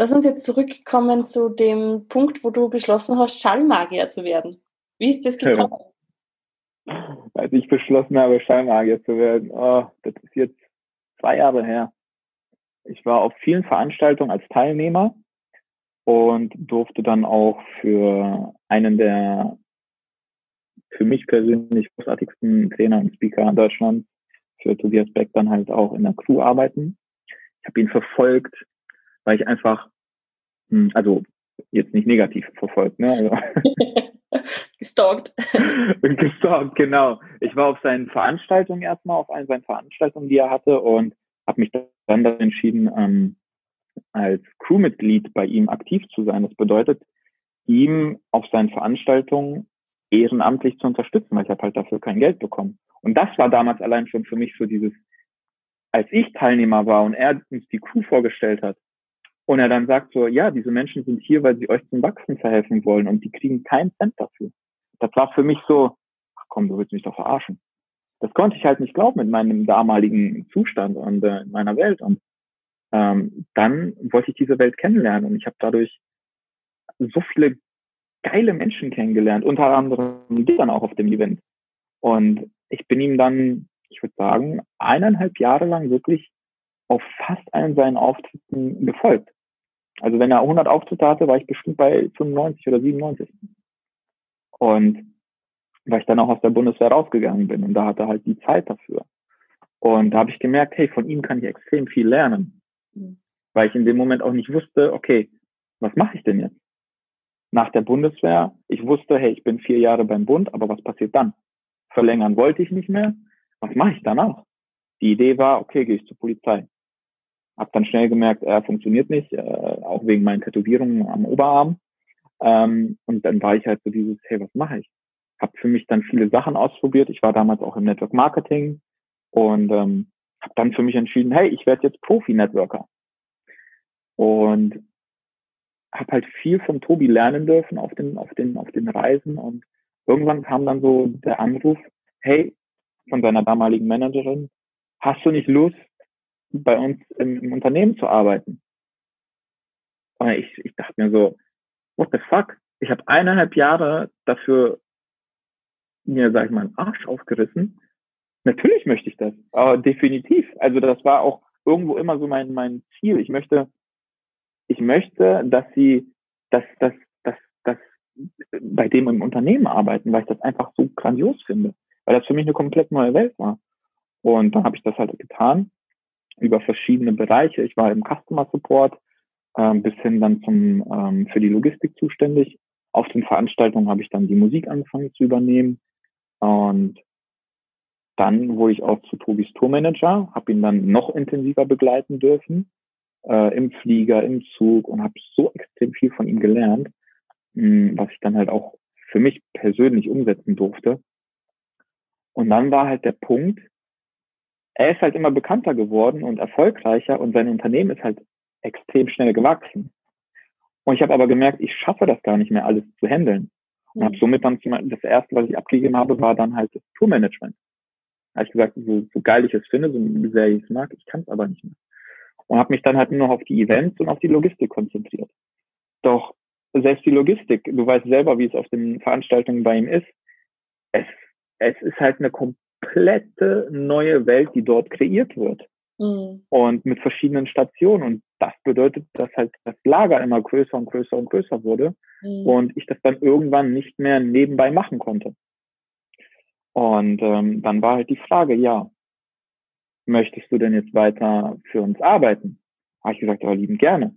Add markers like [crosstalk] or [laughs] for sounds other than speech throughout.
Lass uns jetzt zurückkommen zu dem Punkt, wo du beschlossen hast, Schallmagier zu werden. Wie ist das gekommen? Als ich beschlossen habe, Schallmagier zu werden, oh, das ist jetzt zwei Jahre her. Ich war auf vielen Veranstaltungen als Teilnehmer und durfte dann auch für einen der für mich persönlich großartigsten Trainer und Speaker in Deutschland, für Tobias Beck, dann halt auch in der Crew arbeiten. Ich habe ihn verfolgt, weil ich einfach, hm, also jetzt nicht negativ verfolgt, ne? Also, [laughs] Gestalkt. [laughs] Gestalkt, genau. Ich war auf seinen Veranstaltungen erstmal, auf allen seinen Veranstaltungen, die er hatte und habe mich dann entschieden, ähm, als Crewmitglied bei ihm aktiv zu sein. Das bedeutet, ihm auf seinen Veranstaltungen ehrenamtlich zu unterstützen, weil ich habe halt dafür kein Geld bekommen. Und das war damals allein schon für mich so dieses, als ich Teilnehmer war und er uns die Crew vorgestellt hat und er dann sagt so, ja, diese Menschen sind hier, weil sie euch zum Wachsen verhelfen wollen und die kriegen keinen Cent dafür. Das war für mich so, ach komm, du willst mich doch verarschen. Das konnte ich halt nicht glauben in meinem damaligen Zustand und äh, in meiner Welt. Und ähm, dann wollte ich diese Welt kennenlernen und ich habe dadurch so viele geile Menschen kennengelernt, unter anderem die dann auch auf dem Event. Und ich bin ihm dann, ich würde sagen, eineinhalb Jahre lang wirklich auf fast allen seinen Auftritten gefolgt. Also wenn er 100 Auftritte hatte, war ich bestimmt bei 95 oder 97. Und weil ich dann auch aus der Bundeswehr rausgegangen bin und da hatte halt die Zeit dafür. Und da habe ich gemerkt, hey, von ihm kann ich extrem viel lernen. Mhm. Weil ich in dem Moment auch nicht wusste, okay, was mache ich denn jetzt? Nach der Bundeswehr, ich wusste, hey, ich bin vier Jahre beim Bund, aber was passiert dann? Verlängern wollte ich nicht mehr. Was mache ich danach? Die Idee war, okay, gehe ich zur Polizei. Hab dann schnell gemerkt, er funktioniert nicht, äh, auch wegen meinen Tätowierungen am Oberarm. Ähm, und dann war ich halt so dieses, hey, was mache ich? Hab für mich dann viele Sachen ausprobiert. Ich war damals auch im Network Marketing und ähm, habe dann für mich entschieden, hey, ich werde jetzt Profi-Networker. Und habe halt viel von Tobi lernen dürfen auf den, auf den, auf den Reisen und irgendwann kam dann so der Anruf, hey, von seiner damaligen Managerin, hast du nicht Lust, bei uns im, im Unternehmen zu arbeiten? Und ich, ich dachte mir so, what the fuck? Ich habe eineinhalb Jahre dafür mir, sag ich mal, einen Arsch aufgerissen. Natürlich möchte ich das, aber definitiv. Also das war auch irgendwo immer so mein, mein Ziel. Ich möchte, ich möchte, dass sie, dass, dass, dass, dass bei dem im Unternehmen arbeiten, weil ich das einfach so grandios finde, weil das für mich eine komplett neue Welt war. Und dann habe ich das halt getan über verschiedene Bereiche. Ich war im Customer Support ähm, bis hin dann zum ähm, für die Logistik zuständig. Auf den Veranstaltungen habe ich dann die Musik angefangen zu übernehmen und dann wurde ich auch zu Tobis Tourmanager, habe ihn dann noch intensiver begleiten dürfen äh, im Flieger, im Zug und habe so extrem viel von ihm gelernt, mh, hm, was ich dann halt auch für mich persönlich umsetzen durfte. Und dann war halt der Punkt, er ist halt immer bekannter geworden und erfolgreicher und sein Unternehmen ist halt extrem schnell gewachsen. Und ich habe aber gemerkt, ich schaffe das gar nicht mehr alles zu handeln. Und habe mhm. somit dann zum, das erste, was ich abgegeben habe, war dann halt das Tourmanagement. Da habe ich gesagt, so, so geil ich es finde, so sehr ich es mag, ich kann es aber nicht mehr. Und habe mich dann halt nur noch auf die Events und auf die Logistik konzentriert. Doch selbst die Logistik, du weißt selber, wie es auf den Veranstaltungen bei ihm ist, es, es ist halt eine komplette neue Welt, die dort kreiert wird. Mhm. Und mit verschiedenen Stationen. Und das bedeutet, dass halt das Lager immer größer und größer und größer wurde. Mhm. Und ich das dann irgendwann nicht mehr nebenbei machen konnte. Und ähm, dann war halt die Frage, ja, möchtest du denn jetzt weiter für uns arbeiten? Habe ich gesagt, aber lieben gerne.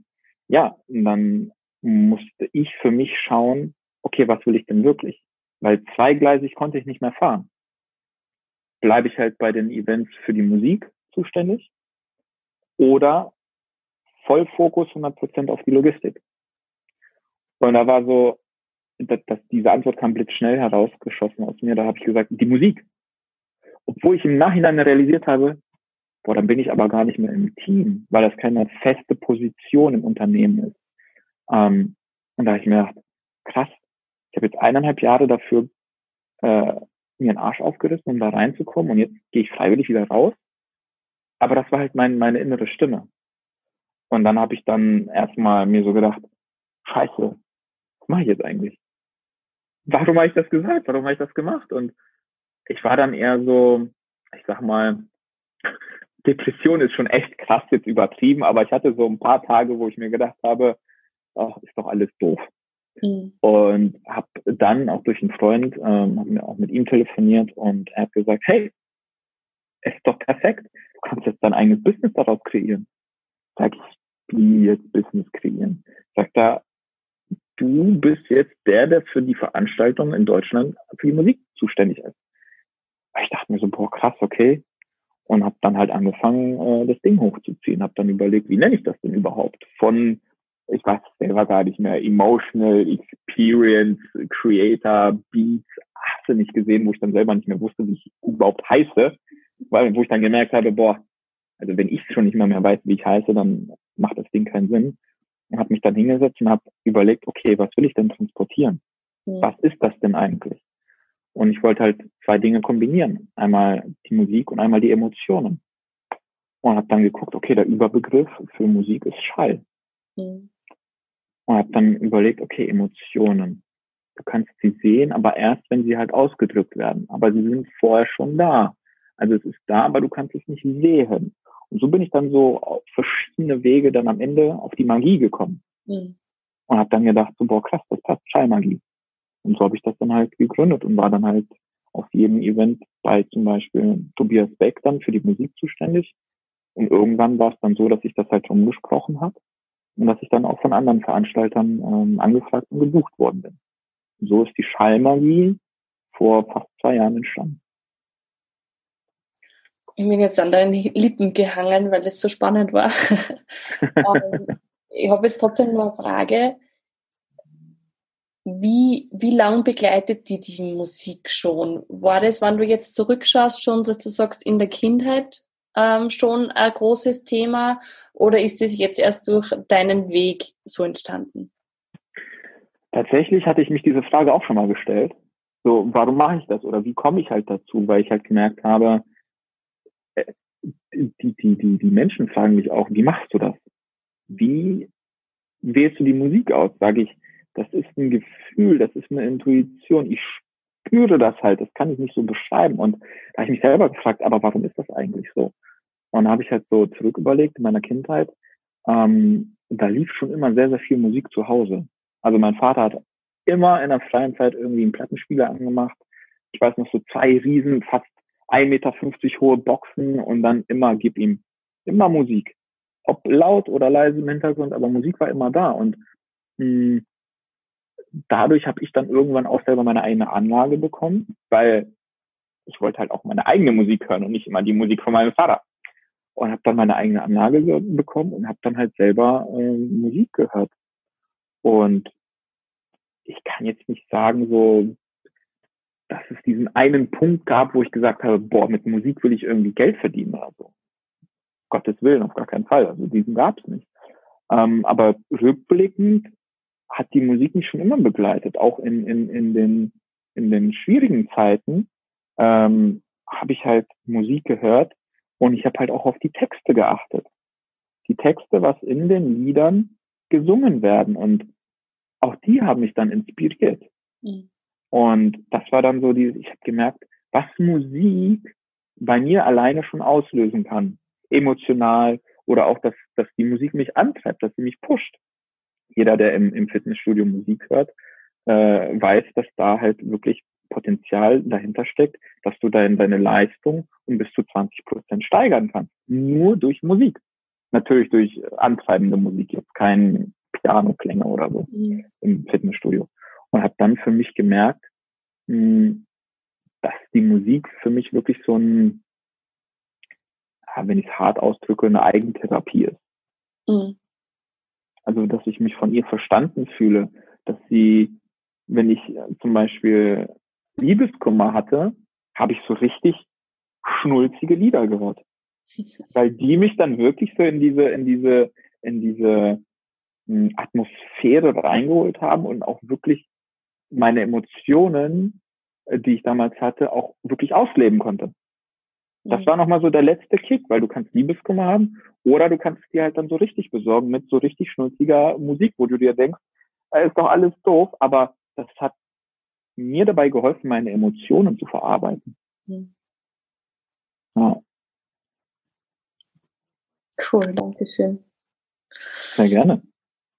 Ja, und dann musste ich für mich schauen, okay, was will ich denn wirklich? Weil zweigleisig konnte ich nicht mehr fahren bleibe ich halt bei den Events für die Musik zuständig oder Vollfokus 100% auf die Logistik. Und da war so, dass, dass diese Antwort kam blitzschnell herausgeschossen aus mir. Da habe ich gesagt, die Musik. Obwohl ich im Nachhinein realisiert habe, boah, dann bin ich aber gar nicht mehr im Team, weil das keine feste Position im Unternehmen ist. Ähm, und da habe ich mir gedacht, krass, ich habe jetzt eineinhalb Jahre dafür äh, mir einen Arsch aufgerissen, um da reinzukommen und jetzt gehe ich freiwillig wieder raus. Aber das war halt mein, meine innere Stimme. Und dann habe ich dann erstmal mir so gedacht, scheiße, was mache ich jetzt eigentlich? Warum habe ich das gesagt? Warum habe ich das gemacht? Und ich war dann eher so, ich sag mal, [laughs] Depression ist schon echt krass jetzt übertrieben, aber ich hatte so ein paar Tage, wo ich mir gedacht habe, ach, ist doch alles doof. Mhm. Und habe dann auch durch einen Freund, ähm, habe mir auch mit ihm telefoniert und er hat gesagt, hey, es ist doch perfekt, du kannst jetzt dein eigenes Business daraus kreieren. Sag ich, wie jetzt Business kreieren? Sagt er, du bist jetzt der, der für die Veranstaltung in Deutschland für die Musik zuständig ist. Ich dachte mir so, boah, krass, okay. Und habe dann halt angefangen, äh, das Ding hochzuziehen. Habe dann überlegt, wie nenne ich das denn überhaupt? Von, ich weiß selber gar nicht mehr, Emotional Experience Creator Beats, hast du nicht gesehen, wo ich dann selber nicht mehr wusste, wie ich überhaupt heiße. Weil, wo ich dann gemerkt habe, boah, also wenn ich schon nicht mehr, mehr weiß, wie ich heiße, dann macht das Ding keinen Sinn. Und habe mich dann hingesetzt und habe überlegt, okay, was will ich denn transportieren? Mhm. Was ist das denn eigentlich? Und ich wollte halt zwei Dinge kombinieren. Einmal die Musik und einmal die Emotionen. Und habe dann geguckt, okay, der Überbegriff für Musik ist Schall. Mhm. Und habe dann überlegt, okay, Emotionen. Du kannst sie sehen, aber erst, wenn sie halt ausgedrückt werden. Aber sie sind vorher schon da. Also es ist da, aber du kannst es nicht sehen. Und so bin ich dann so auf verschiedene Wege dann am Ende auf die Magie gekommen. Mhm. Und habe dann gedacht, so, boah, krass, das passt, Schallmagie. Und so habe ich das dann halt gegründet und war dann halt auf jedem Event bei zum Beispiel Tobias Beck dann für die Musik zuständig. Und irgendwann war es dann so, dass ich das halt umgesprochen habe und dass ich dann auch von anderen Veranstaltern ähm, angefragt und gebucht worden bin. Und so ist die Schallmagie vor fast zwei Jahren entstanden. Ich bin jetzt an deinen Lippen gehangen, weil es so spannend war. [laughs] ähm, ich habe jetzt trotzdem noch eine Frage. Wie, wie lang begleitet die die Musik schon? War das, wenn du jetzt zurückschaust, schon, dass du sagst, in der Kindheit ähm, schon ein großes Thema oder ist es jetzt erst durch deinen Weg so entstanden? Tatsächlich hatte ich mich diese Frage auch schon mal gestellt. So, warum mache ich das oder wie komme ich halt dazu? Weil ich halt gemerkt habe, äh, die, die, die, die Menschen fragen mich auch, wie machst du das? Wie wählst du die Musik aus? Sage ich, das ist ein Gefühl, das ist eine Intuition. Ich spüre das halt, das kann ich nicht so beschreiben. Und da habe ich mich selber gefragt, aber warum ist das eigentlich so? Und da habe ich halt so zurück überlegt in meiner Kindheit, ähm, da lief schon immer sehr, sehr viel Musik zu Hause. Also mein Vater hat immer in der freien Zeit irgendwie einen Plattenspieler angemacht. Ich weiß noch so zwei riesen, fast 1,50 Meter hohe Boxen und dann immer gib ihm immer Musik. Ob laut oder leise im Hintergrund, aber Musik war immer da. Und mh, hm, dadurch habe ich dann irgendwann auch selber meine eigene Anlage bekommen, weil ich wollte halt auch meine eigene Musik hören und nicht immer die Musik von meinem Vater. Und habe dann meine eigene Anlage bekommen und habe dann halt selber äh, Musik gehört. Und ich kann jetzt nicht sagen, so, dass es diesen einen Punkt gab, wo ich gesagt habe, boah, mit Musik will ich irgendwie Geld verdienen oder so. Gottes Willen, auf gar keinen Fall. Also diesen gab es nicht. Ähm, aber rückblickend hat die Musik mich schon immer begleitet, auch in, in, in, den, in den schwierigen Zeiten ähm, habe ich halt Musik gehört und ich habe halt auch auf die Texte geachtet. Die Texte, was in den Liedern gesungen werden und auch die haben mich dann inspiriert. Mhm. Und das war dann so dieses, ich habe gemerkt, was Musik bei mir alleine schon auslösen kann, emotional oder auch, dass, dass die Musik mich antreibt, dass sie mich pusht jeder, der im, im Fitnessstudio Musik hört, äh, weiß, dass da halt wirklich Potenzial dahinter steckt, dass du dein, deine Leistung um bis zu 20 Prozent steigern kannst. Nur durch Musik. Natürlich durch antreibende Musik, jetzt kein Piano-Klänge oder so mhm. im Fitnessstudio. Und habe dann für mich gemerkt, mh, hm, dass die Musik für mich wirklich so ein, wenn ich es hart ausdrücke, eine Eigentherapie ist. Mhm. Also, dass ich mich von ihr verstanden fühle, dass sie, wenn ich äh, zum Beispiel Liebeskummer hatte, habe ich so richtig schnulzige Lieder gehört. [laughs] Weil die mich dann wirklich so in diese, in diese, in diese hm, Atmosphäre reingeholt haben und auch wirklich meine Emotionen, äh, die ich damals hatte, auch wirklich ausleben konnte. Das war nochmal so der letzte Kick, weil du kannst Liebeskummer haben oder du kannst dir halt dann so richtig besorgen mit so richtig schnulziger Musik, wo du dir denkst, ist doch alles doof, aber das hat mir dabei geholfen, meine Emotionen zu verarbeiten. Mhm. Ja. Cool, danke schön. Sehr gerne.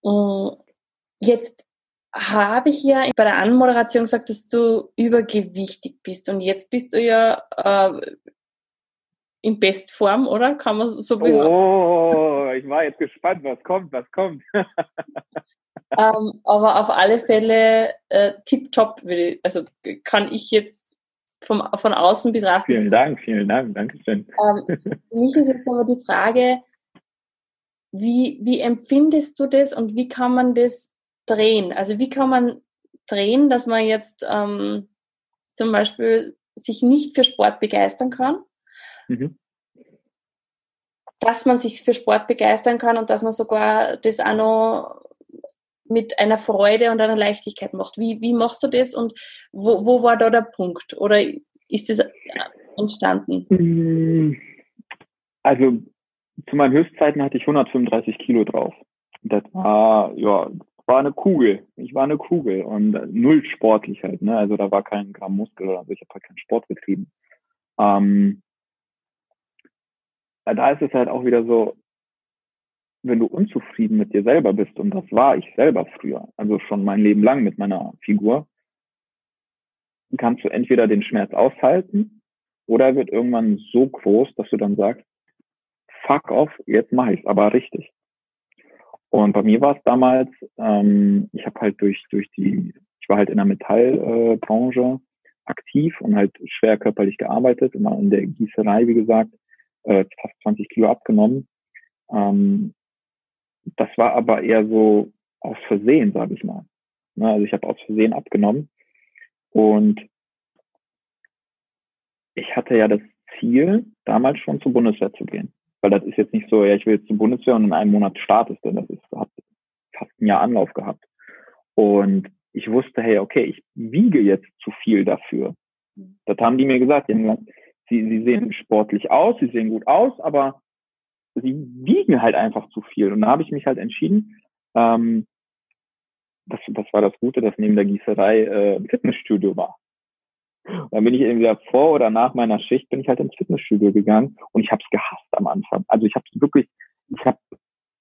Mm, jetzt habe ich ja bei der Anmoderation gesagt, dass du übergewichtig bist und jetzt bist du ja äh, in Bestform, oder? Kann man so behaupten? Oh, ich war jetzt gespannt, was kommt, was kommt. [laughs] ähm, aber auf alle Fälle äh, tipptopp, also kann ich jetzt vom, von außen betrachten. Vielen Dank, vielen Dank, danke schön. Ähm, für mich ist jetzt aber die Frage, wie, wie empfindest du das und wie kann man das drehen? Also wie kann man drehen, dass man jetzt ähm, zum Beispiel sich nicht für Sport begeistern kann, mhm. dass man sich für Sport begeistern kann und dass man sogar das auch noch mit einer Freude und einer Leichtigkeit macht. Wie, wie machst du das und wo, wo war da der Punkt? Oder ist das entstanden? Mm, also zu meinen Höchstzeiten hatte ich 135 Kilo drauf. Das war, ja, war eine Kugel. Ich war eine Kugel und null sportlich halt, ne? Also da war kein Gramm Muskel oder so. Ich habe halt keinen Sport betrieben. Ähm, da ist es halt auch wieder so, wenn du unzufrieden mit dir selber bist, und das war ich selber früher, also schon mein Leben lang mit meiner Figur, kannst du entweder den Schmerz aushalten oder er wird irgendwann so groß, dass du dann sagst, fuck off, jetzt mache ich es aber richtig. Und bei mir war es damals, ähm, ich habe halt durch, durch die, ich war halt in der Metallbranche äh, aktiv und halt schwer körperlich gearbeitet, immer in der Gießerei, wie gesagt, äh, fast 20 Kilo abgenommen. Ähm, das war aber eher so aus Versehen, sage ich mal. Ne, also ich habe aus Versehen abgenommen und ich hatte ja das Ziel, damals schon zur Bundeswehr zu gehen. Weil das ist jetzt nicht so, ja, ich will jetzt zur Bundeswehr und in einem Monat startest du. Das ist, hat fast ein Jahr Anlauf gehabt. Und ich wusste, hey, okay, ich wiege jetzt zu viel dafür. Das haben die mir gesagt. Die haben gesagt, sie, sie sehen sportlich aus, sie sehen gut aus, aber sie wiegen halt einfach zu viel. Und da habe ich mich halt entschieden, ähm, das, das war das Gute, dass neben der Gießerei äh, ein Fitnessstudio war. Dann bin ich irgendwie vor oder nach meiner Schicht bin ich halt ins Fitnessstudio gegangen und ich habe es gehasst am Anfang. Also ich habe es wirklich, ich habe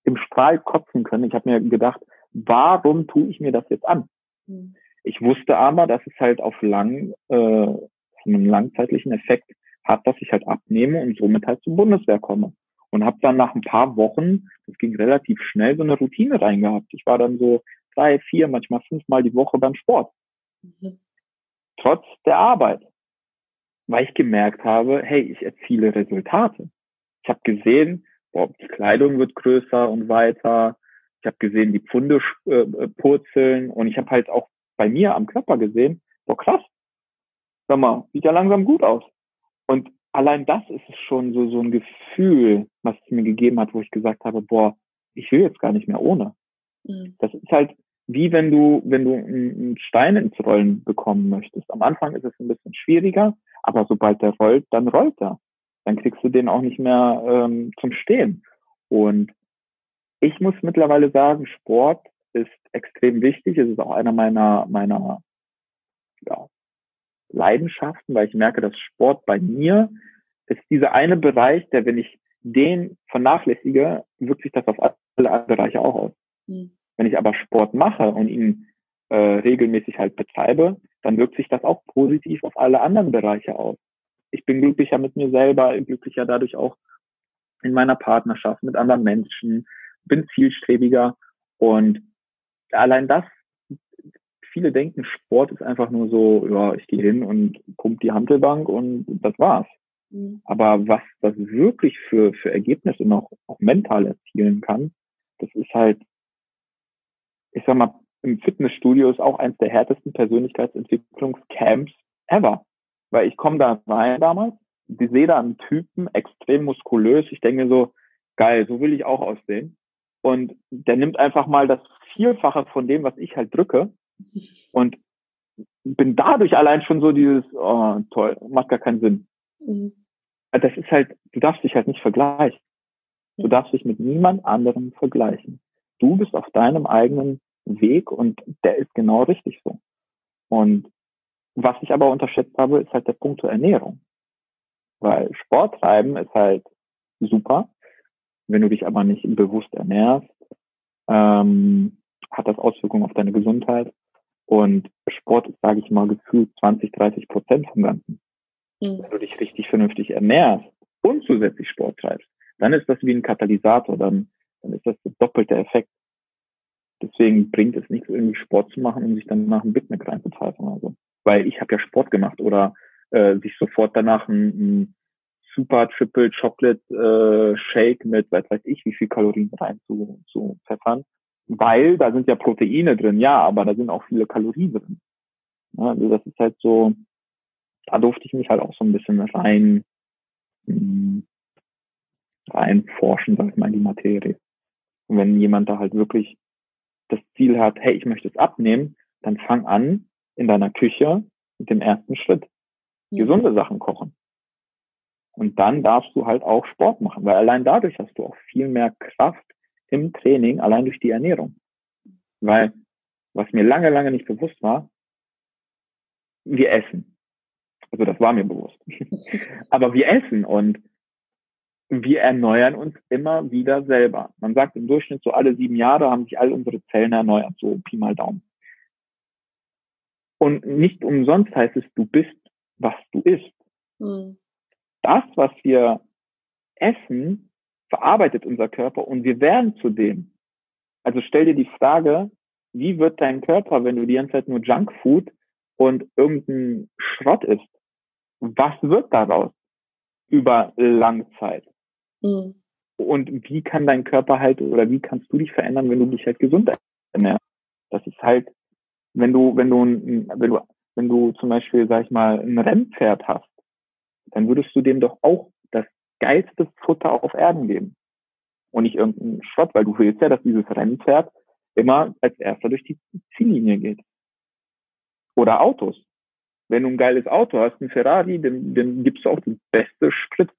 im Strahl kotzen können. Ich habe mir gedacht, warum tue ich mir das jetzt an? Mhm. Ich wusste aber, dass es halt auf lang, äh, einen langzeitlichen Effekt hat, dass ich halt abnehme und somit halt zur Bundeswehr komme. Und habe dann nach ein paar Wochen, das ging relativ schnell, so eine Routine reingehabt. Ich war dann so drei, vier, manchmal fünfmal die Woche beim Sport. Mhm trotz der Arbeit, weil ich gemerkt habe, hey, ich erziele Resultate. Ich habe gesehen, boah, die Kleidung wird größer und weiter. Ich habe gesehen, die Pfunde äh, äh, purzeln und ich habe halt auch bei mir am Körper gesehen, boah, krass, sag mal, sieht ja langsam gut aus. Und allein das ist es schon so, so ein Gefühl, was es mir gegeben hat, wo ich gesagt habe, boah, ich will jetzt gar nicht mehr ohne. Mhm. Das ist halt, wie wenn du, wenn du einen Stein ins Rollen bekommen möchtest. Am Anfang ist es ein bisschen schwieriger, aber sobald der rollt, dann rollt er. Dann kriegst du den auch nicht mehr ähm, zum Stehen. Und ich muss mittlerweile sagen, Sport ist extrem wichtig. Es ist auch einer meiner, meiner ja, Leidenschaften, weil ich merke, dass Sport bei mir ist dieser eine Bereich, der, wenn ich den vernachlässige, wirkt sich das auf alle anderen Bereiche auch aus. Mhm. Wenn ich aber Sport mache und ihn äh, regelmäßig halt betreibe, dann wirkt sich das auch positiv auf alle anderen Bereiche aus. Ich bin glücklicher mit mir selber, glücklicher dadurch auch in meiner Partnerschaft mit anderen Menschen, bin zielstrebiger und allein das, viele denken, Sport ist einfach nur so, ja, ich gehe hin und pump die Handelbank und das war's. Mhm. Aber was das wirklich für, für Ergebnisse noch auch mental erzielen kann, das ist halt ich sag mal, im Fitnessstudio ist auch eins der härtesten Persönlichkeitsentwicklungscamps ever. Weil ich komme da rein damals, die sehe da einen Typen, extrem muskulös. Ich denke so, geil, so will ich auch aussehen. Und der nimmt einfach mal das Vierfache von dem, was ich halt drücke. Und bin dadurch allein schon so dieses, oh, toll, macht gar keinen Sinn. Mhm. das ist halt, du darfst dich halt nicht vergleichen. Du darfst dich mit niemand anderem vergleichen. Du bist auf deinem eigenen Weg und der ist genau richtig so. Und was ich aber unterschätzt habe, ist halt der Punkt zur Ernährung. Weil Sport treiben ist halt super. Wenn du dich aber nicht bewusst ernährst, ähm, hat das Auswirkungen auf deine Gesundheit. Und Sport ist, sage ich mal, gefühlt 20, 30 Prozent vom Ganzen. Mhm. Wenn du dich richtig vernünftig ernährst und zusätzlich Sport treibst, dann ist das wie ein Katalysator, dann, dann ist das der doppelte Effekt. Deswegen bringt es nichts, irgendwie Sport zu machen, um sich dann nach einem Big Mac reinzupfeifen oder so. Weil ich habe ja Sport gemacht oder äh, sich sofort danach ein, ein Super Triple Chocolate äh, Shake mit, weiß weiß ich, wie viel Kalorien rein zu, zu pfeffern. Weil da sind ja Proteine drin, ja, aber da sind auch viele Kalorien drin. Ja, also das ist halt so, da durfte ich mich halt auch so ein bisschen rein, hm, reinforschen, sag ich mal, in die Materie. Und wenn jemand da halt wirklich das Ziel hat, hey, ich möchte es abnehmen, dann fang an in deiner Küche mit dem ersten Schritt. Mhm. Gesunde Sachen kochen. Und dann darfst du halt auch Sport machen, weil allein dadurch hast du auch viel mehr Kraft im Training, allein durch die Ernährung. Weil, was mir lange, lange nicht bewusst war, wir essen. Also das war mir bewusst. [laughs] Aber wir essen und wir erneuern uns immer wieder selber. Man sagt im Durchschnitt so alle sieben Jahre haben sich all unsere Zellen erneuert, so Pi mal Daumen. Und nicht umsonst heißt es, du bist, was du isst. Mhm. Das, was wir essen, verarbeitet unser Körper und wir werden zu dem. Also stell dir die Frage, wie wird dein Körper, wenn du die ganze Zeit nur Junkfood und irgendein Schrott isst? Was wird daraus über Langzeit? Mhm. Und wie kann dein Körper halt oder wie kannst du dich verändern, wenn du dich halt gesund ernährst? Das ist halt, wenn du, wenn du, wenn du, wenn du zum Beispiel, sag ich mal, ein Rennpferd hast, dann würdest du dem doch auch geilste Futter auf Erden geben. Und nicht irgendeinen Schrott, weil du willst ja, dass dieses Rennpferd immer als erster durch die Ziellinie geht. Oder Autos. Wenn du ein geiles Auto hast, ein Ferrari, dann, dann gibst du auch den beste Sprit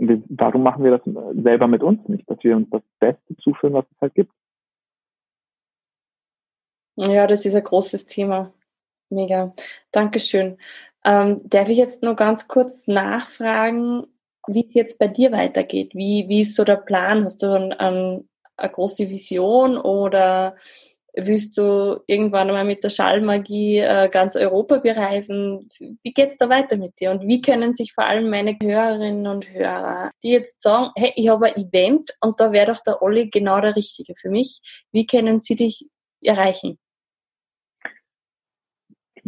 und warum machen wir das selber mit uns nicht, dass wir uns das Beste zuführen, was es halt gibt? Ja, das ist ein großes Thema. Mega. Dankeschön. Ähm, darf ich jetzt nur ganz kurz nachfragen, wie es jetzt bei dir weitergeht? Wie, wie ist so der Plan? Hast du ein, ein, eine große Vision oder Willst du irgendwann mal mit der Schallmagie äh, ganz Europa bereisen? Wie geht's da weiter mit dir? Und wie können sich vor allem meine Hörerinnen und Hörer, die jetzt sagen, hey, ich habe ein Event und da wäre doch der Olli genau der Richtige für mich. Wie können sie dich erreichen?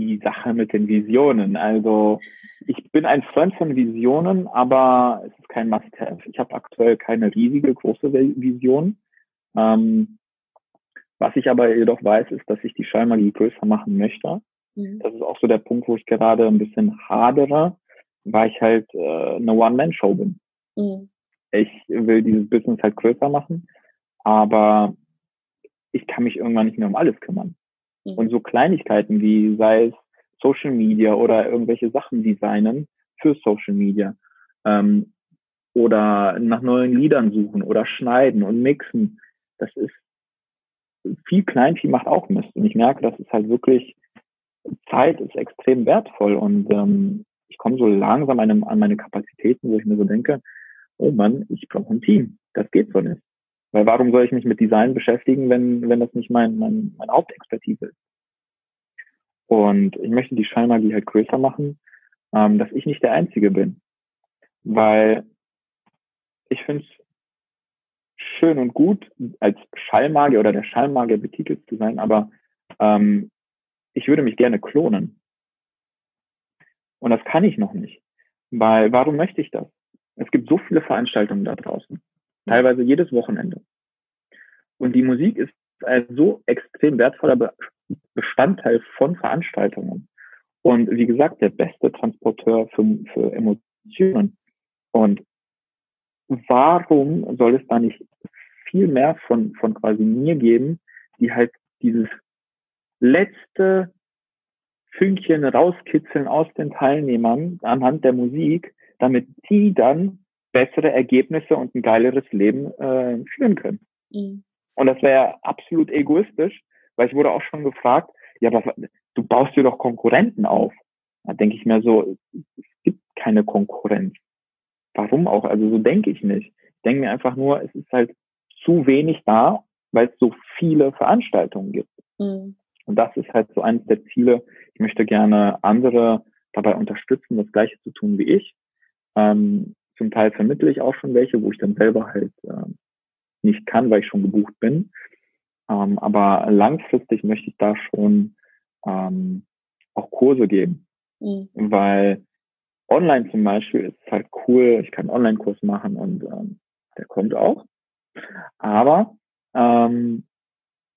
Die Sache mit den Visionen. Also ich bin ein Freund von Visionen, aber es ist kein Must-Have. Ich habe aktuell keine riesige, große Vision. Ähm, was ich aber jedoch weiß, ist, dass ich die Schallmagie größer machen möchte. Mhm. Das ist auch so der Punkt, wo ich gerade ein bisschen hadere, weil ich halt äh, eine One-Man-Show bin. Mhm. Ich will dieses Business halt größer machen, aber ich kann mich irgendwann nicht mehr um alles kümmern. Mhm. Und so Kleinigkeiten wie sei es Social Media oder irgendwelche Sachen designen für Social Media ähm, oder nach neuen Liedern suchen oder schneiden und mixen, das ist viel Kleinvieh macht auch Mist. Und ich merke, dass es halt wirklich, Zeit ist extrem wertvoll und ähm, ich komme so langsam an, an meine Kapazitäten, wo ich mir so denke, oh Mann, ich brauche ein Team. Das geht so nicht. Weil warum soll ich mich mit Design beschäftigen, wenn, wenn das nicht mein, mein, mein Hauptexpertise ist? Und ich möchte die Schallmagie halt größer machen, ähm, dass ich nicht der Einzige bin. Weil ich finde es schön und gut, als Schallmagier oder der Schallmagier betitelt zu sein, aber ähm, ich würde mich gerne klonen. Und das kann ich noch nicht. Weil, warum möchte ich das? Es gibt so viele Veranstaltungen da draußen. Teilweise jedes Wochenende. Und die Musik ist ein so extrem wertvoller Bestandteil von Veranstaltungen. Und wie gesagt, der beste Transporteur für, für Emotionen. Und warum soll es da nicht viel mehr von, von quasi mir geben, die halt dieses letzte Fünkchen rauskitzeln aus den Teilnehmern anhand der Musik, damit die dann bessere Ergebnisse und ein geileres Leben äh, führen können. Mhm. Und das wäre absolut egoistisch, weil ich wurde auch schon gefragt, ja, aber du baust dir doch Konkurrenten auf. Da denke ich mir so, es gibt keine Konkurrenz. Warum auch? Also so denke ich nicht. Ich denke mir einfach nur, es ist halt zu wenig da, weil es so viele Veranstaltungen gibt. Mhm. Und das ist halt so eines der Ziele. Ich möchte gerne andere dabei unterstützen, das Gleiche zu tun wie ich. Ähm, zum Teil vermittle ich auch schon welche, wo ich dann selber halt äh, nicht kann, weil ich schon gebucht bin. Ähm, aber langfristig möchte ich da schon ähm, auch Kurse geben, mhm. weil online zum Beispiel ist halt cool. Ich kann einen Online-Kurs machen und ähm, der kommt auch. Aber ähm,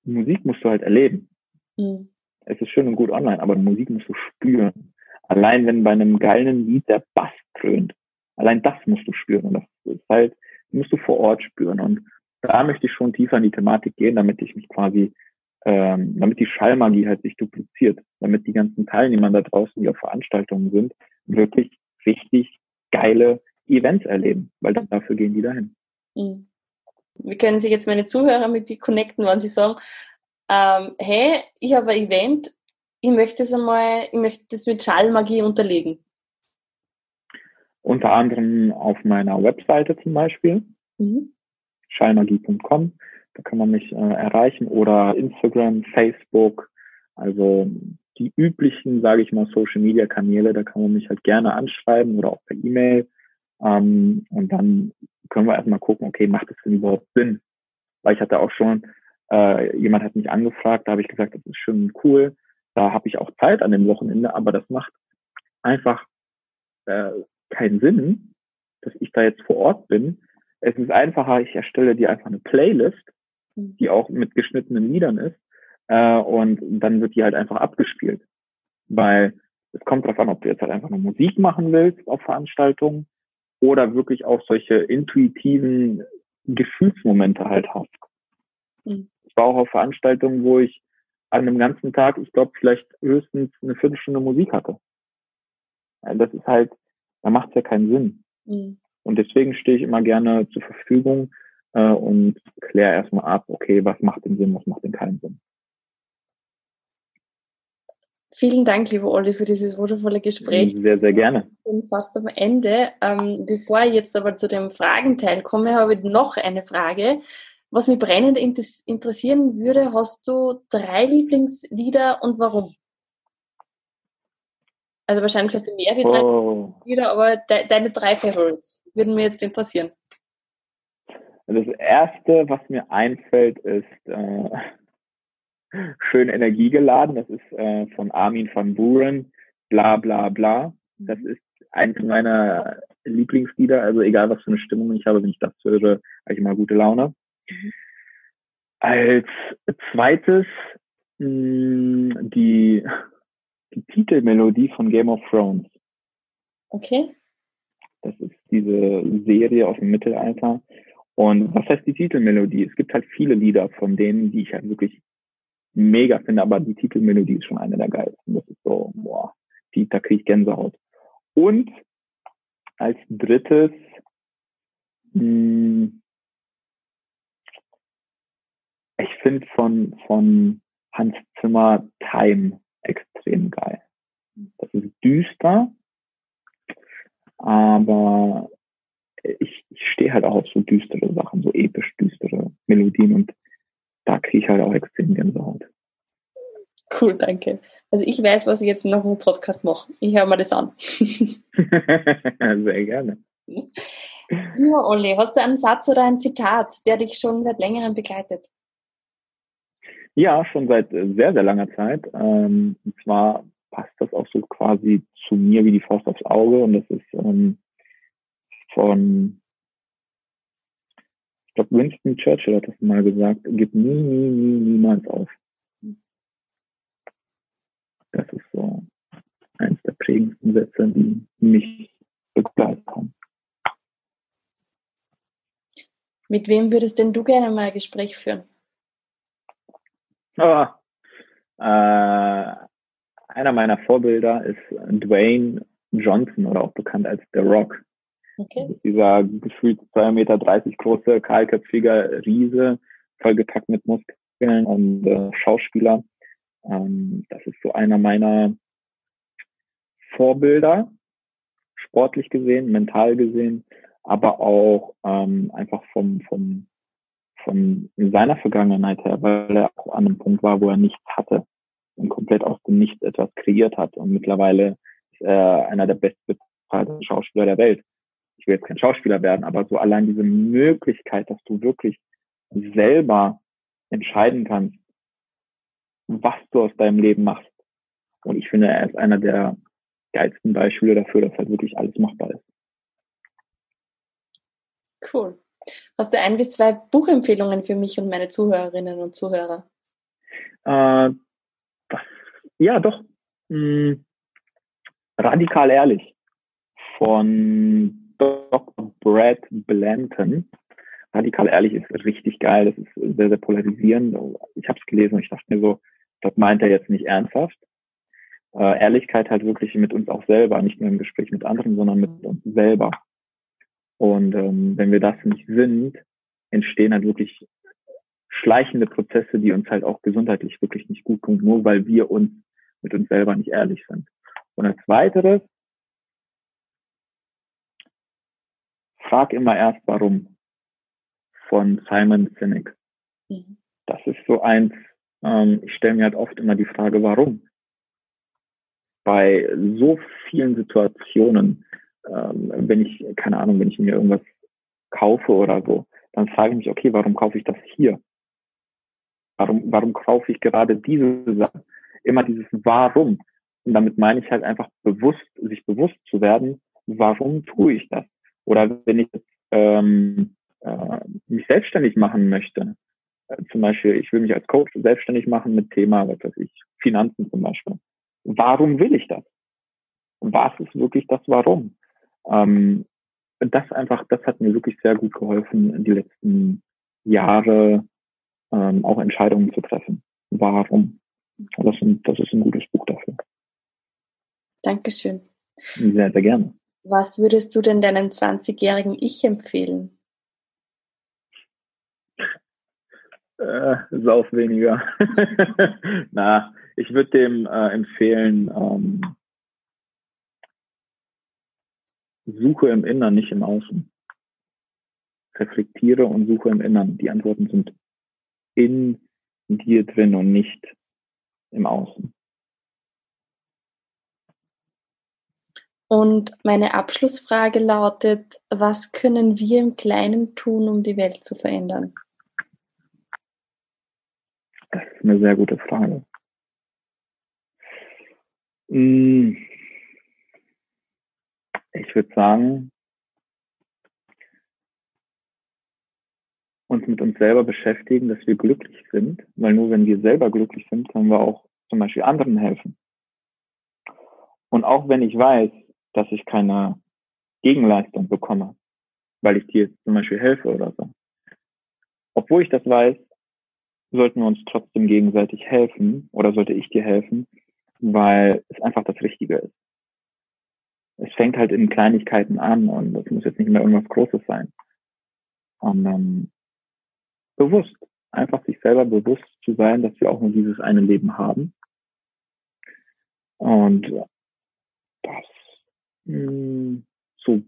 Musik musst du halt erleben. Mhm. Es ist schön und gut online, aber Musik musst du spüren. Allein wenn bei einem geilen Lied der Bass krönt, allein das musst du spüren. Und das ist halt, musst du vor Ort spüren. Und da möchte ich schon tiefer in die Thematik gehen, damit ich mich quasi, ähm, damit die Schallmagie halt sich dupliziert, damit die ganzen Teilnehmer da draußen, die auf Veranstaltungen sind, wirklich richtig geile Events erleben, weil dafür gehen die dahin. Mhm. Wie können sich jetzt meine Zuhörer mit die connecten, wenn sie sagen, ähm, hey, ich habe ein Event, ich möchte es einmal, ich möchte das mit Schallmagie unterlegen. Unter anderem auf meiner Webseite zum Beispiel, mhm. schallmagie.com, da kann man mich äh, erreichen oder Instagram, Facebook, also die üblichen, sage ich mal, Social Media Kanäle, da kann man mich halt gerne anschreiben oder auch per E-Mail. Ähm, und dann können wir erstmal gucken, okay, macht das denn überhaupt Sinn? Weil ich hatte auch schon, äh, jemand hat mich angefragt, da habe ich gesagt, das ist schon cool, da habe ich auch Zeit an dem Wochenende, aber das macht einfach äh, keinen Sinn, dass ich da jetzt vor Ort bin. Es ist einfacher, ich erstelle dir einfach eine Playlist, mhm. die auch mit geschnittenen Liedern ist, äh, und dann wird die halt einfach abgespielt. Weil es kommt darauf an, ob du jetzt halt einfach nur Musik machen willst auf Veranstaltungen oder wirklich auch solche intuitiven Gefühlsmomente halt hast. Mhm. Ich war auch auf Veranstaltungen, wo ich an einem ganzen Tag, ich glaube, vielleicht höchstens eine Viertelstunde Musik hatte. Das ist halt, da macht es ja keinen Sinn. Mhm. Und deswegen stehe ich immer gerne zur Verfügung äh, und kläre erstmal ab, okay, was macht den Sinn, was macht denn keinen Sinn. Vielen Dank, lieber Olli, für dieses wundervolle Gespräch. Sehr, sehr gerne. Ich bin fast am Ende. Ähm, bevor ich jetzt aber zu dem Fragenteil komme, habe ich noch eine Frage. Was mich brennend interessieren würde, hast du drei Lieblingslieder und warum? Also wahrscheinlich hast du mehr wie drei oh. Lieder, aber de deine drei Favorites würden mir jetzt interessieren. Das erste, was mir einfällt, ist äh, [laughs] schön energiegeladen. Das ist äh, von Armin van Buren, bla bla bla. Das mhm. ist eins meiner Lieblingslieder. Also egal, was für eine Stimmung ich habe, wenn ich das höre, habe ich immer gute Laune. Mhm. Als zweites mh, mm, die, die Titelmelodie von Game of Thrones. Okay. Das ist diese Serie aus dem Mittelalter. Und was heißt die Titelmelodie? Es gibt halt viele Lieder von denen, die ich halt wirklich mega finde, aber die Titelmelodie ist schon eine der geilsten. Das ist so, boah, die, da kriege ich Gänsehaut. Und als drittes, mh, hm, ich finde von, von Hans Zimmer Time extrem geil. Das ist düster, aber ich, ich stehe halt auch auf so düstere Sachen, so episch düstere Melodien und da kriege ich halt auch extrem Gänsehaut. Cool, danke. Also ich weiß, was ich jetzt noch im Podcast mache. Ich höre mir das an. [laughs] Sehr gerne. Ja, Olli, hast du einen Satz oder ein Zitat, der dich schon seit längerem begleitet? Ja, schon seit sehr, sehr langer Zeit. Ähm, und zwar passt das auch so quasi zu mir wie die Faust aufs Auge und das ist ähm, von ich glaube, Winston Churchill hat das mal gesagt, gib nie, nie, nie, niemals auf. Das ist so eines der prägendsten Sätze, die mich begleitet haben. Mit wem würdest denn du gerne mal ein Gespräch führen? Oh, äh, einer meiner Vorbilder ist Dwayne Johnson oder auch bekannt als The Rock. Okay. Dieser gefühlt 2,30 Meter große, kahlköpfige Riese, vollgepackt mit Muskeln und äh, Schauspieler. Ähm, das ist so einer meiner Vorbilder, sportlich gesehen, mental gesehen, aber auch ähm, einfach vom, vom, von seiner Vergangenheit her, weil er auch an einem Punkt war, wo er nichts hatte und komplett aus dem Nichts etwas kreiert hat. Und mittlerweile ist er einer der bestbezahlten Schauspieler der Welt. Ich will jetzt kein Schauspieler werden, aber so allein diese Möglichkeit, dass du wirklich selber entscheiden kannst, was du aus deinem Leben machst. Und ich finde, er ist einer der geilsten Beispiele dafür, dass halt wirklich alles machbar ist. Cool. Hast du ein bis zwei Buchempfehlungen für mich und meine Zuhörerinnen und Zuhörer? Äh, ja, doch. Hm, radikal ehrlich von Dr. Brad Blanton. Radikal ehrlich ist richtig geil. Das ist sehr, sehr polarisierend. Ich habe es gelesen und ich dachte mir so, das meint er jetzt nicht ernsthaft. Äh, Ehrlichkeit halt wirklich mit uns auch selber, nicht nur im Gespräch mit anderen, sondern mit uns selber. Und ähm, wenn wir das nicht sind, entstehen halt wirklich schleichende Prozesse, die uns halt auch gesundheitlich wirklich nicht gut tun, nur weil wir uns mit uns selber nicht ehrlich sind. Und als weiteres, frag immer erst warum von Simon Sinek. Mhm. Das ist so eins, ähm, ich stelle mir halt oft immer die Frage, warum? Bei so vielen Situationen, ähm, wenn ich, keine Ahnung, wenn ich mir irgendwas kaufe oder so, dann frage ich mich, okay, warum kaufe ich das hier? Warum, warum kaufe ich gerade diese Sache? Immer dieses Warum. Und damit meine ich halt einfach bewusst, sich bewusst zu werden, warum tue ich das? Oder wenn ich ähm, äh, mich selbstständig machen möchte, äh, zum Beispiel, ich will mich als Coach selbstständig machen mit Thema, was weiß ich, Finanzen zum Beispiel. Warum will ich das? Was ist wirklich das Warum? Ähm, das einfach, das hat mir wirklich sehr gut geholfen, die letzten Jahre ähm, auch Entscheidungen zu treffen. Warum? Das, das ist ein gutes Buch dafür. Dankeschön. Sehr, sehr gerne. Was würdest du denn deinem 20-jährigen Ich empfehlen? Äh, sauf weniger. [laughs] Na, ich würde dem äh, empfehlen, ähm, suche im Innern, nicht im Außen. Reflektiere und suche im Innern. Die Antworten sind in dir drin und nicht im Außen. Und meine Abschlussfrage lautet, was können wir im Kleinen tun, um die Welt zu verändern? Das ist eine sehr gute Frage. Hm ich würde sagen, uns mit uns selber beschäftigen, dass wir glücklich sind, weil nur wenn wir selber glücklich sind, können wir auch zum Beispiel anderen helfen. Und auch wenn ich weiß, dass ich keine Gegenleistung bekomme, weil ich dir zum Beispiel helfe oder so, obwohl ich das weiß, sollten wir uns trotzdem gegenseitig helfen oder sollte ich dir helfen, weil es einfach das Richtige ist es fängt halt in Kleinigkeiten an und das muss jetzt nicht mehr irgendwas Großes sein. Ähm, bewusst, einfach sich selber bewusst zu sein, dass wir auch nur dieses eine Leben haben. Und das mh, hm, so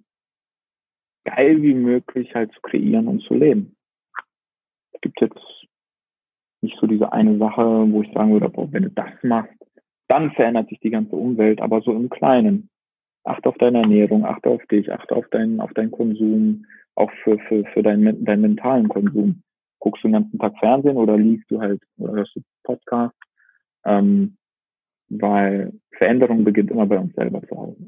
geil wie möglich halt zu kreieren und zu leben. Es gibt jetzt nicht so diese eine Sache, wo ich sagen würde, boah, wenn du das machst, dann verändert sich die ganze Umwelt, aber so im Kleinen achte auf deine Ernährung, achte auf dich, achte auf deinen, auf deinen Konsum, auch für, für, für deinen, deinen mentalen Konsum. Guckst du den ganzen Tag Fernsehen oder liest du halt, oder hörst du Podcast? Ähm, weil Veränderung beginnt immer bei uns selber zu Hause.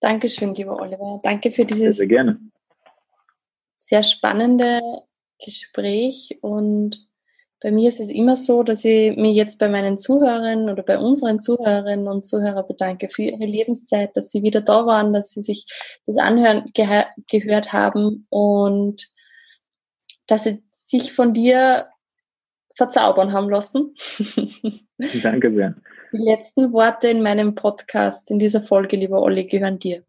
Dankeschön, lieber Oliver. Danke für dieses sehr, sehr, sehr spannende Gespräch und bei mir ist es immer so, dass ich mich jetzt bei meinen Zuhörern oder bei unseren Zuhörerinnen und Zuhörern bedanke für ihre Lebenszeit, dass sie wieder da waren, dass sie sich das Anhören ge gehört haben und dass sie sich von dir verzaubern haben lassen. [laughs] Danke sehr. Die letzten Worte in meinem Podcast, in dieser Folge, lieber Olli, gehören dir.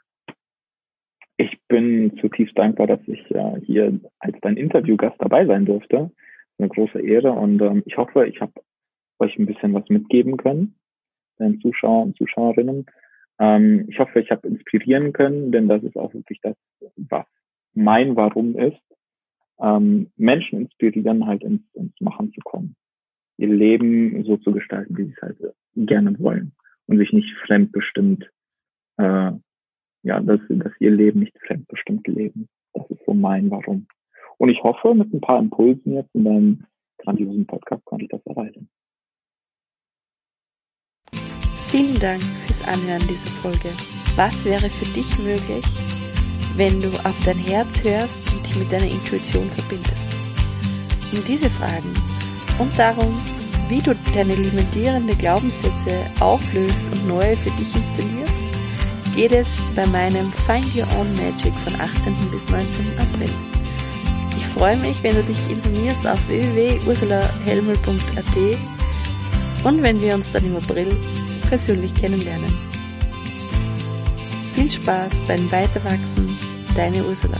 Ich bin zutiefst dankbar, dass ich äh, hier als dein Interviewgast dabei sein durfte. Eine große Ehre und ähm, ich hoffe, ich habe euch ein bisschen was mitgeben können, den Zuschauer und Zuschauerinnen. Ähm, ich hoffe, ich habe inspirieren können, denn das ist auch wirklich das, was mein Warum ist. Ähm, Menschen inspirieren, halt ins, ins Machen zu kommen. Ihr Leben so zu gestalten, wie sie es halt gerne wollen und sich nicht fremdbestimmt, äh, ja, dass, dass ihr Leben nicht fremdbestimmt leben. Das ist so mein Warum. Und ich hoffe, mit ein paar Impulsen jetzt in deinem grandiosen Podcast konnte ich das erreichen. Vielen Dank fürs Anhören dieser Folge. Was wäre für dich möglich, wenn du auf dein Herz hörst und dich mit deiner Intuition verbindest? Um diese Fragen und darum, wie du deine limitierende Glaubenssätze auflöst und neue für dich installierst, geht es bei meinem Find Your Own Magic von 18. bis 19. April. Freue mich, wenn du dich informierst auf www.ursulahelmel.at und wenn wir uns dann im April persönlich kennenlernen. Viel Spaß beim Weiterwachsen, deine Ursula.